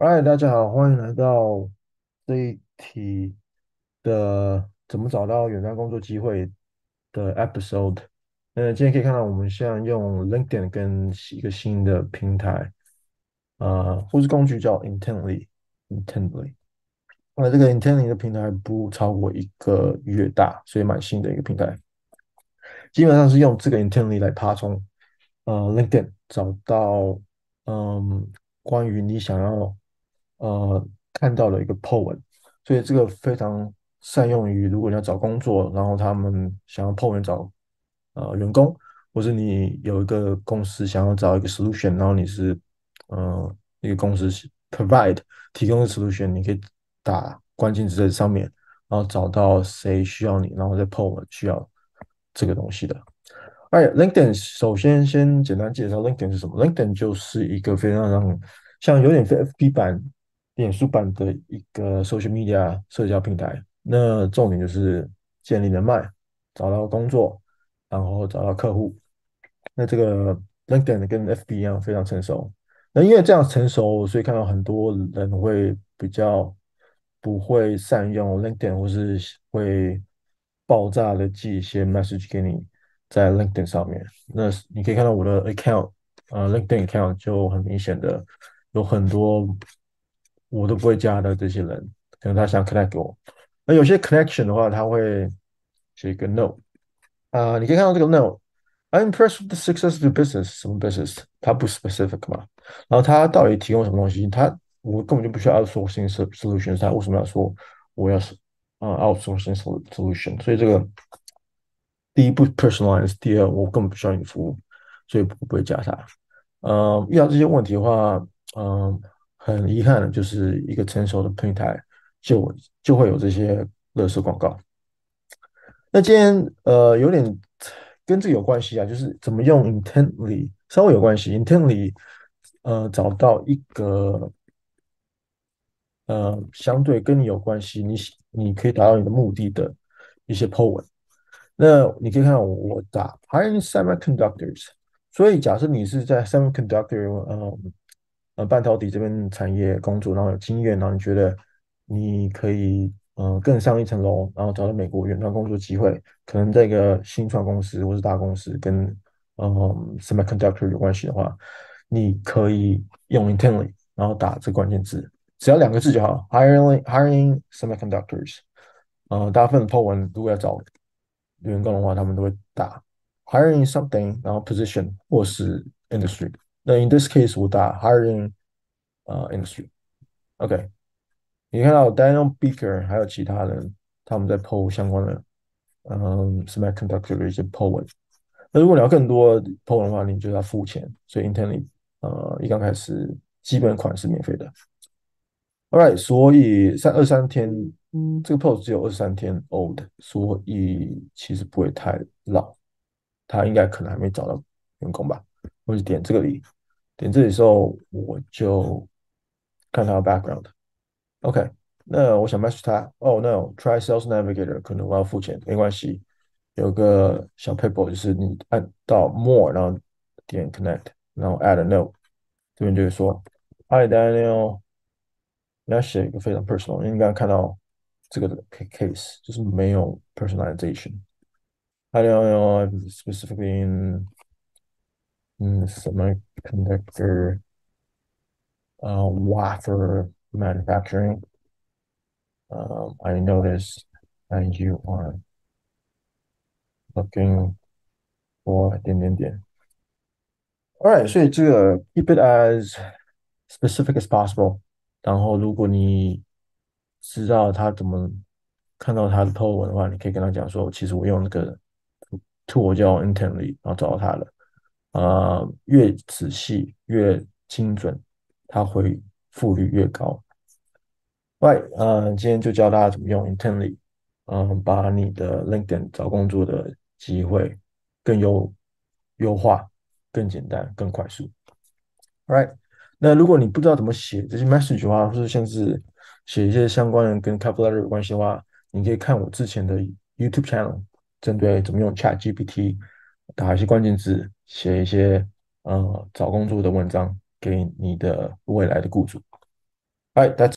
嗨，大家好，欢迎来到这一题的怎么找到远端工作机会的 episode。那今天可以看到，我们现在用 LinkedIn 跟一个新的平台，呃，或是工具叫 Intently，Intently。那这个 Intently 的平台不超过一个月大，所以蛮新的一个平台。基本上是用这个 Intently 来爬虫，呃，LinkedIn 找到，嗯，关于你想要。呃，看到了一个 po 文，所以这个非常善用于如果你要找工作，然后他们想要 po 文找呃员工，或是你有一个公司想要找一个 solution，然后你是呃一个公司 provide 提供的 solution，你可以打关键词在上面，然后找到谁需要你，然后再 po 文需要这个东西的。哎，LinkedIn 首先先简单介绍 LinkedIn 是什么？LinkedIn 就是一个非常让像有点 FB 版。脸书版的一个 social media 社交平台，那重点就是建立人脉，找到工作，然后找到客户。那这个 LinkedIn 跟 FB 一样非常成熟。那因为这样成熟，所以看到很多人会比较不会善用 LinkedIn，或是会爆炸的寄一些 message 给你在 LinkedIn 上面。那你可以看到我的 account，呃，LinkedIn account 就很明显的有很多。我都不会加的这些人，可能他想 connect 给我。那有些 connection 的话，他会写一个 no 啊、呃，你可以看到这个 no。I'm impressed with the success of business，什么 business？它不 specific 嘛。然后他到底提供什么东西？他我根本就不需要 outsourcing solutions，他为什么要说我要是啊 outsourcing solution？所以这个第一不 personalize，第二我根本不需要你服务，所以不会加他。呃，遇到这些问题的话，嗯、很遗憾的，就是一个成熟的平台就就会有这些垃圾广告。那今天呃有点跟这个有关系啊，就是怎么用 Intently 稍微有关系。Intently 呃找到一个呃相对跟你有关系，你你可以达到你的目的的一些 po 文。那你可以看我打 Hiring Semiconductors，所以假设你是在 Semiconductor 呃。呃，半导体这边产业工作，然后有经验，然后你觉得你可以呃更上一层楼，然后找到美国远端工作机会，可能在一个新创公司或是大公司跟嗯、呃、semiconductor 有关系的话，你可以用 Intently，然后打这关键字，只要两个字就好，hiring hiring semiconductors。呃，大部分的 po 文如果要找员工的话，他们都会打 hiring something，然后 position 或是 industry。那 in this case，我打 hiring 呃、uh, industry，OK，你看到 Daniel Beaker 还有其他人他们在 po 相关的嗯 semiconductor 的一些 po 文。那如果你要更多 po 文的话，你就要付钱。所以 Intently 呃一刚开始基本款是免费的。All right，所以三二三天，嗯，这个 post 只有二十三天 old，所以其实不会太老。他应该可能还没找到员工吧？我就点这个里。点这里的时候，我就看他的 background。OK，那我想 match 他。Oh no，try Sales Navigator，可能我要付钱，没关系。有个小 paper 就是你按到 More，然后点 Connect，然后 Add a note。这边就会说，Hi Daniel，你要写一个非常 personal，因为你刚刚看到这个的 case 就是没有 personalization。Hi Daniel，specifically in 嗯，semiconductor，呃，wafer manufacturing，呃，I noticed that you are looking for 点点点。Alright，所以这个 keep it as specific as possible。然后，如果你知道他怎么看到他的 po 文的话，你可以跟他讲说，其实我用那个 tool 叫 Intently，然后找到他了。 呃，越仔细越精准，它回复率越高。Right，呃，今天就教大家怎么用 Intently，嗯、把你的 LinkedIn 找工作的机会更优优化、更简单、更快速。Right，那如果你不知道怎么写这些 message 的话，或者像是写一些相关的跟 cover letter 有关系的话，你可以看我之前的 YouTube channel，针对怎么用 ChatGPT 打一些关键字。写一些呃找工作的文章给你的未来的雇主。哎 that's